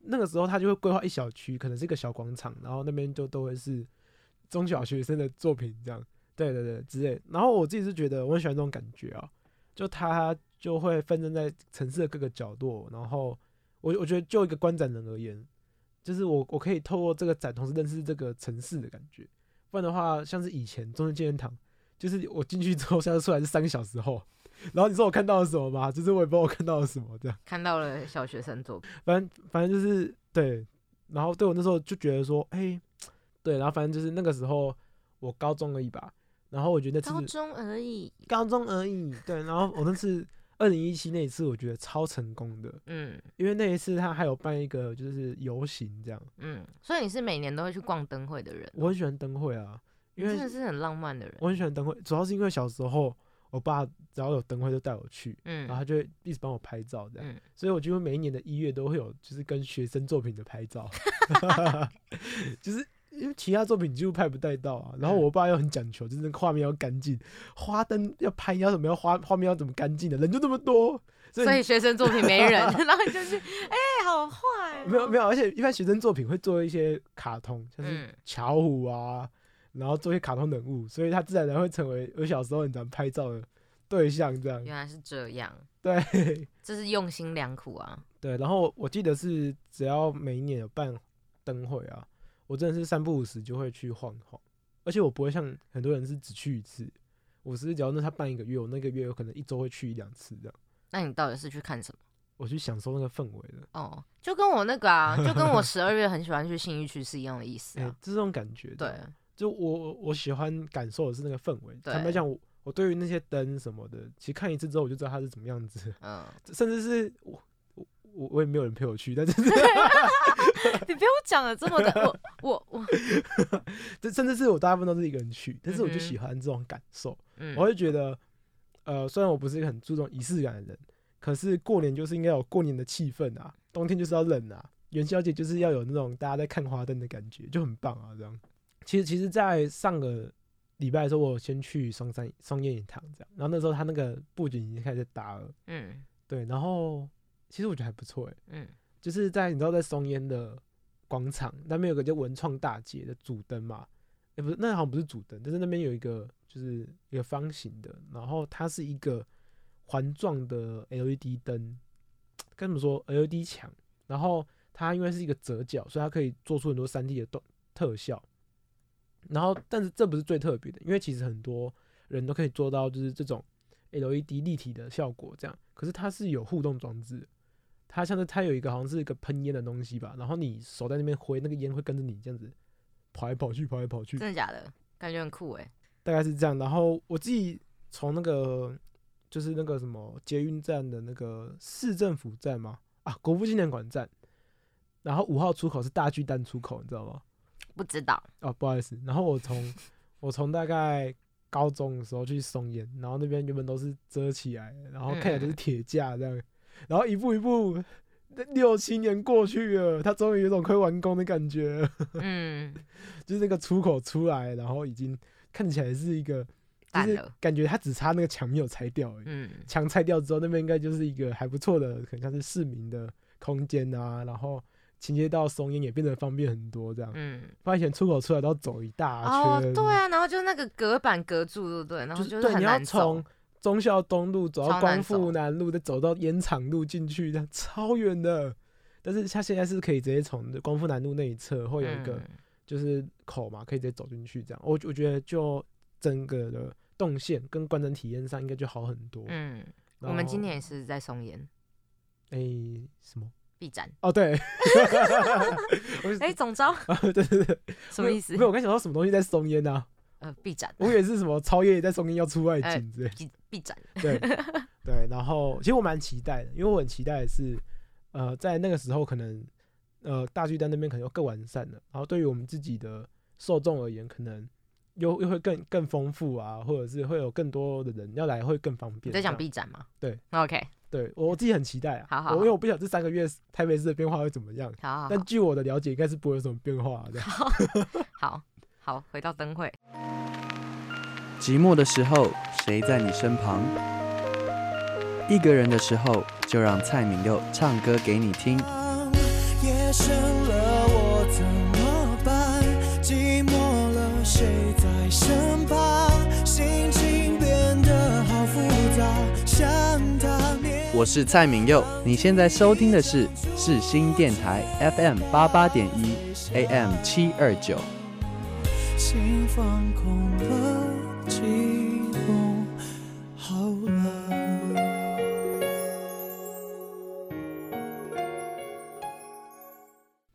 那个时候他就会规划一小区，可能是一个小广场，然后那边就都会是中小学生的作品这样，对对对之类。然后我自己是觉得我很喜欢这种感觉啊，就它就会分散在城市的各个角落，然后。我我觉得就一个观展人而言，就是我我可以透过这个展，同时认识这个城市的感觉。不然的话，像是以前中正纪念堂，就是我进去之后，现在出来是三个小时后。然后你说我看到了什么吗？就是我也不知道我看到了什么，这样看到了小学生作品。反正反正就是对，然后对我那时候就觉得说，哎，对，然后反正就是那个时候我高中而已吧。然后我觉得高中而已，高中而已。对，然后我那次二零一七那一次，我觉得超成功的。嗯，因为那一次他还有办一个就是游行这样。嗯，所以你是每年都会去逛灯会的人？我很喜欢灯会啊，因为真的是很浪漫的人。我很喜欢灯会，主要是因为小时候。我爸只要有灯会就带我去，嗯，然后他就会一直帮我拍照这样，所以我几乎每一年的一月都会有就是跟学生作品的拍照 就是因为其他作品几乎拍不带到啊。然后我爸又很讲求，就是画面要干净，花灯要拍要怎么样，画画面要怎么干净的，人就那么多，所以学生作品没人，然后就是哎，好坏，没有没有，而且一般学生作品会做一些卡通，像是巧虎啊。然后做一些卡通人物，所以他自然而然会成为我小时候很常拍照的对象。这样原来是这样，对，这是用心良苦啊。对，然后我记得是只要每一年有办灯会啊，我真的是三不五时就会去晃晃，而且我不会像很多人是只去一次，我是只要那他办一个月，我那个月有可能一周会去一两次这样。那你到底是去看什么？我去享受那个氛围的。哦，就跟我那个啊，就跟我 十二月很喜欢去信义区是一样的意思啊，这种感觉。对。就我我喜欢感受的是那个氛围。坦白讲，我我对于那些灯什么的，其实看一次之后我就知道它是怎么样子。嗯，甚至是我我我我也没有人陪我去，但是 你不用讲了这么的，我我我，这甚至是我大部分都是一个人去，但是我就喜欢这种感受。嗯，我会觉得，呃，虽然我不是一个很注重仪式感的人，可是过年就是应该有过年的气氛啊，冬天就是要冷啊，元宵节就是要有那种大家在看花灯的感觉，就很棒啊，这样。其实，其实，在上个礼拜的时候，我先去松山松烟影堂这样，然后那时候他那个布景已经开始打了，嗯，对，然后其实我觉得还不错哎，嗯，就是在你知道在松烟的广场那边有个叫文创大街的主灯嘛，也不是，那好像不是主灯，但是那边有一个就是一个方形的，然后它是一个环状的 LED 灯，跟你们说 LED 墙，然后它因为是一个折角，所以它可以做出很多三 D 的动特效。然后，但是这不是最特别的，因为其实很多人都可以做到，就是这种 LED 立体的效果这样。可是它是有互动装置，它像是它有一个好像是一个喷烟的东西吧，然后你手在那边挥，那个烟会跟着你这样子跑来跑去，跑来跑去。真的假的？感觉很酷哎。大概是这样。然后我自己从那个就是那个什么捷运站的那个市政府站嘛，啊，国父纪念馆站，然后五号出口是大巨蛋出口，你知道吗？不知道哦，不好意思。然后我从我从大概高中的时候去松烟，然后那边原本都是遮起来，然后看起来都是铁架这样。然后一步一步，六七年过去了，他终于有种快完工的感觉。嗯，就是那个出口出来，然后已经看起来是一个，就是感觉他只差那个墙没有拆掉。嗯，墙拆掉之后，那边应该就是一个还不错的，可能像是市民的空间啊，然后。情接到松烟也变得方便很多，这样。嗯。发现出口出来都要走一大圈。哦，对啊，然后就那个隔板隔住，对不对？然后就是你要从忠孝东路走到光复南路，再走到烟厂路进去，这样超远的。但是它现在是可以直接从光复南路那一侧会有一个就是口嘛，可以直接走进去，这样。我我觉得就整个的动线跟观展体验上应该就好很多。嗯。我们今年也是在松烟。哎，什么？B 展哦，对，哎，总招 对对对，什么意思？没有，我刚想到什么东西在松烟呢？呃，B 展，我以为是什么超越在松烟要出外景之类。B 展，对 对，然后其实我蛮期待的，因为我很期待的是，呃，在那个时候可能，呃，大巨蛋那边可能又更完善了，然后对于我们自己的受众而言，可能又又会更更丰富啊，或者是会有更多的人要来，会更方便。在讲 B 展吗？对，OK。对我自己很期待啊，我因为我不晓得这三个月台北市的变化会怎么样。好，但据我的了解，应该是不会有什么变化的。好 好，回到灯会。寂寞的时候，谁在你身旁？一个人的时候，就让蔡敏佑唱歌给你听。夜深了，我怎么办？寂寞了，谁在身旁？心情变得好复杂。我是蔡明佑，你现在收听的是《世新电台 FM 八八点一 AM 七二九。心放空了，寂寞好了。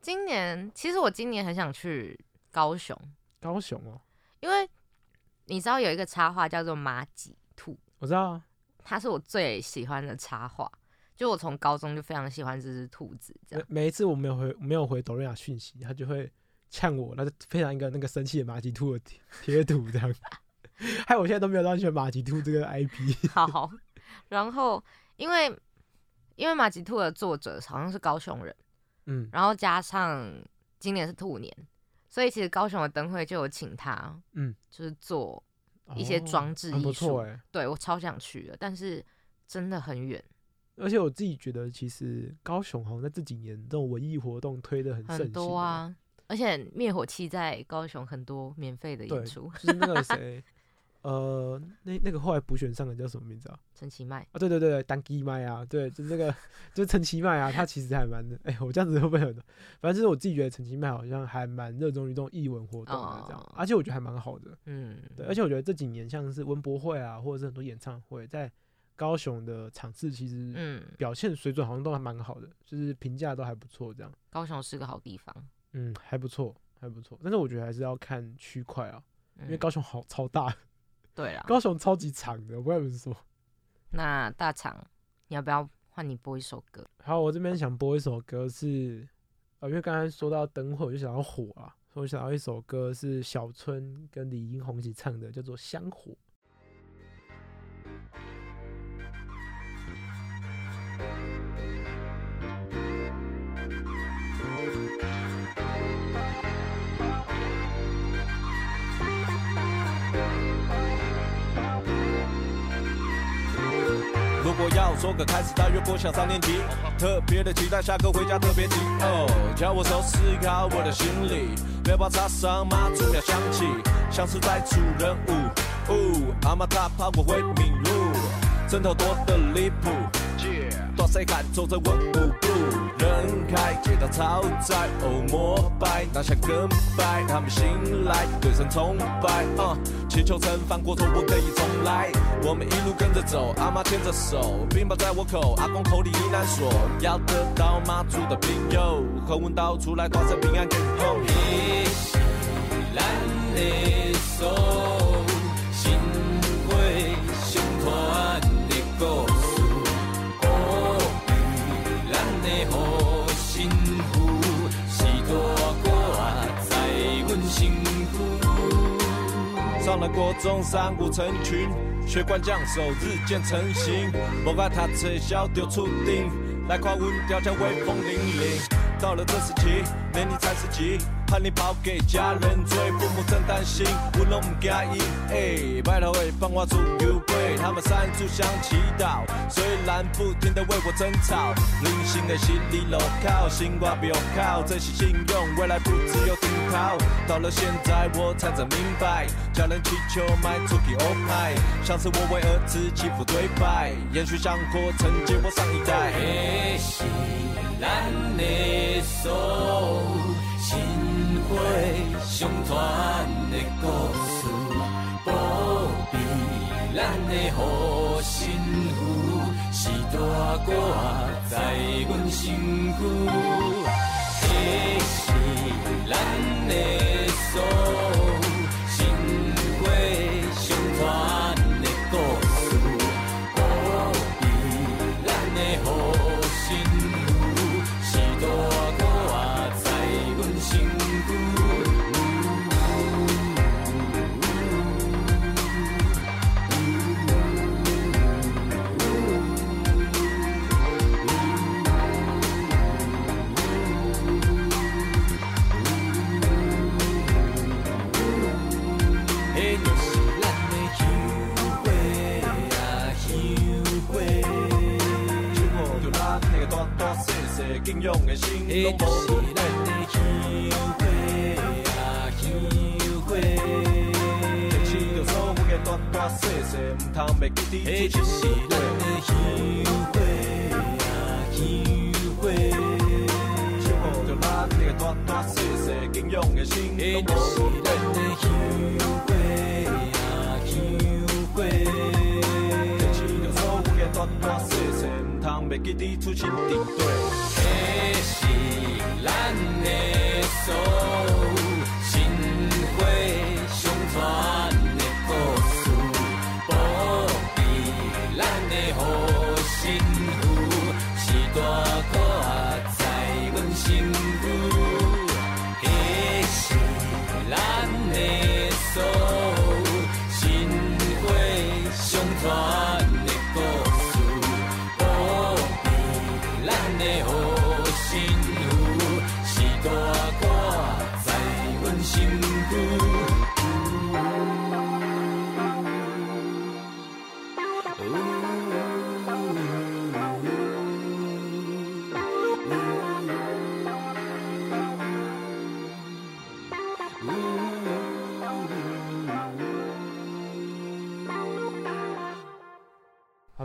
今年其实我今年很想去高雄。高雄哦，因为你知道有一个插画叫做马吉兔，我知道啊，它是我最喜欢的插画。就我从高中就非常喜欢这只兔子，这样。每一次我没有回没有回朵瑞亚讯息，他就会呛我，那就配上一个那个生气的马吉兔的贴图，这样。害我现在都没有乱选马吉兔这个 IP。好，然后因为因为马吉兔的作者好像是高雄人，嗯，然后加上今年是兔年。所以其实高雄的灯会就有请他，嗯，就是做一些装置艺术，对我超想去的，但是真的很远。而且我自己觉得，其实高雄好像在这几年这种文艺活动推的很很多啊，而且灭火器在高雄很多免费的演出，就是那个谁。呃，那那个后来补选上的叫什么名字啊？陈其迈啊，对对对，单机麦啊，对，就那个 就陈其迈啊，他其实还蛮的，哎，我这样子会不会很？反正就是我自己觉得陈其迈好像还蛮热衷于这种艺文活动的这样，而且我觉得还蛮好的，嗯，对，而且我觉得这几年像是文博会啊，或者是很多演唱会，在高雄的场次其实嗯表现水准好像都还蛮好的，就是评价都还不错这样。高雄是个好地方，嗯，还不错，还不错，但是我觉得还是要看区块啊，因为高雄好超大。对啊，高雄超级长的，我不知道怎么说。那大厂，你要不要换你播一首歌？好，我这边想播一首歌是，呃，因为刚才说到灯火，就想要火啊，所以我想要一首歌是小春跟李英红一起唱的，叫做《香火》。我说个开始，大约过小三年级，特别的期待下课回家特别急哦，教我收拾好我的行李，背包插上马祖庙响起，像是在出任务。哦，阿妈她怕我会迷路，枕头多的离谱。大细汉走在文武路，人开街道超载哦膜拜，拿下跟拜，他们醒来对神崇拜，祈求曾犯过错不可以重来，我们一路跟着走，阿妈牵着手，冰包在我口，阿公口里呢喃说，要得到妈祖的庇佑，口吻道出来，大声平安健康。一起来的国中，三五成群，学官将手日渐成型。无爱读册，小丢出钉，来看阮调枪威风凛凛。到了这时期，年龄才十几。怕你跑给家人追，父母真担心，我拢唔介意。哎，拜托喂，帮我煮牛鬼，他们三炷香祈祷，虽然不停的为我争吵。零星的心里路靠，心挂不用靠，珍惜信用，未来不只有顶靠。到了现在我才真明白，家人祈求卖出去欧派，像是我为儿子祈福对拜，延续香火承接我上一代。咱的手。花相传的故事，保庇咱的好幸福，是大歌在阮心躯，这是咱的锁。敬仰的心，拢无咱的香花啊香花，天市着所有的大大细细，唔通袂记伫出就是咱的香花啊香花。你个大大细细敬仰的心，都无咱的香火啊香火。坚持着所有的大大细细，唔通袂记伫出心顶底。这是咱的所。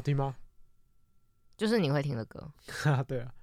听吗？就是你会听的歌。对啊，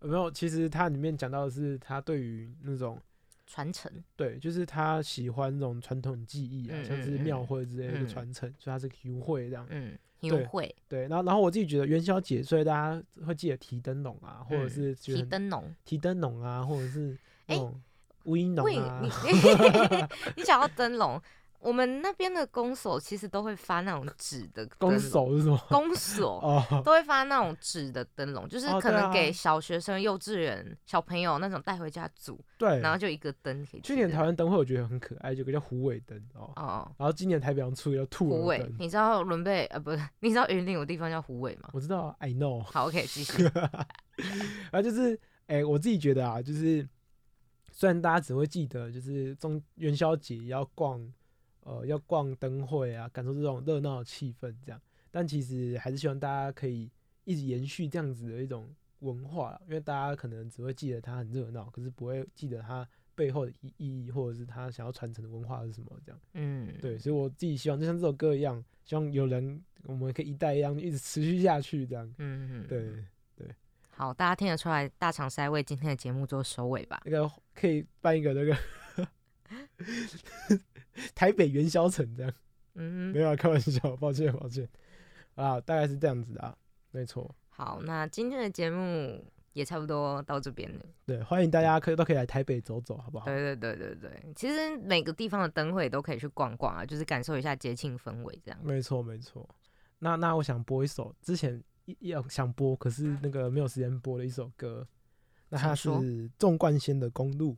没有。其实它里面讲到的是他对于那种传承，对，就是他喜欢那种传统技艺啊，像是庙会之类的传承，所以他是游会这样。嗯，游会。对，然后然后我自己觉得元宵节，所以大家会记得提灯笼啊，或者是提灯笼、提灯笼啊，或者是那种乌蝇笼啊。你想要灯笼。我们那边的公所其实都会发那种纸的公所是什么？公所哦，都会发那种纸的灯笼，就是可能给小学生、幼稚园小朋友那种带回家煮。对，然后就一个灯可以。去年台湾灯会我觉得很可爱，有个叫虎尾灯哦。哦。然后今年台北出一个兔虎尾，你知道伦贝呃不是？你知道云林有地方叫虎尾吗？我知道，I know。好，OK，继续。然后，就是哎，我自己觉得啊，就是虽然大家只会记得就是中元宵节要逛。呃，要逛灯会啊，感受这种热闹的气氛，这样。但其实还是希望大家可以一直延续这样子的一种文化，因为大家可能只会记得它很热闹，可是不会记得它背后的意意义，或者是他想要传承的文化是什么，这样。嗯，对，所以我自己希望就像这首歌一样，希望有人我们可以一代一样一直持续下去，这样。嗯嗯，对对。好，大家听得出来，大厂是在为今天的节目做收尾吧？那个可以办一个那个。台北元宵城这样，嗯，没有啊开玩笑，抱歉抱歉啊，大概是这样子的啊，没错。好，那今天的节目也差不多到这边了。对，欢迎大家可以都可以来台北走走，好不好？对对对对对，其实每个地方的灯会都可以去逛逛啊，就是感受一下节庆氛围这样。没错没错。那那我想播一首之前要想播，可是那个没有时间播的一首歌，那它是纵贯线的公路。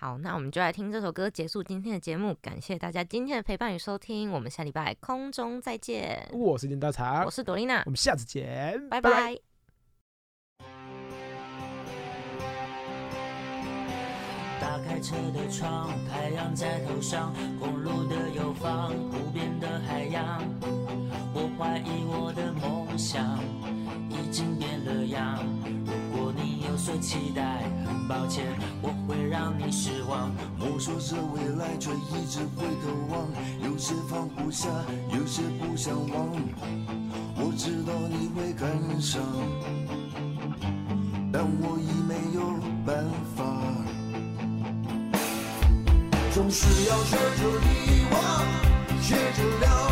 好，那我们就来听这首歌，结束今天的节目。感谢大家今天的陪伴与收听，我们下礼拜空中再见。我是林大茶，我是朵丽娜，我们下次见，拜拜。打开车的窗，太阳在头上，公路的右方，湖边的海洋。我怀疑我的梦想已经变了样。说期待，很抱歉，我会让你失望。我说这未来，却一直回头望，有些放不下，有些不想忘。我知道你会感伤，但我已没有办法。总是要学着遗忘，学着了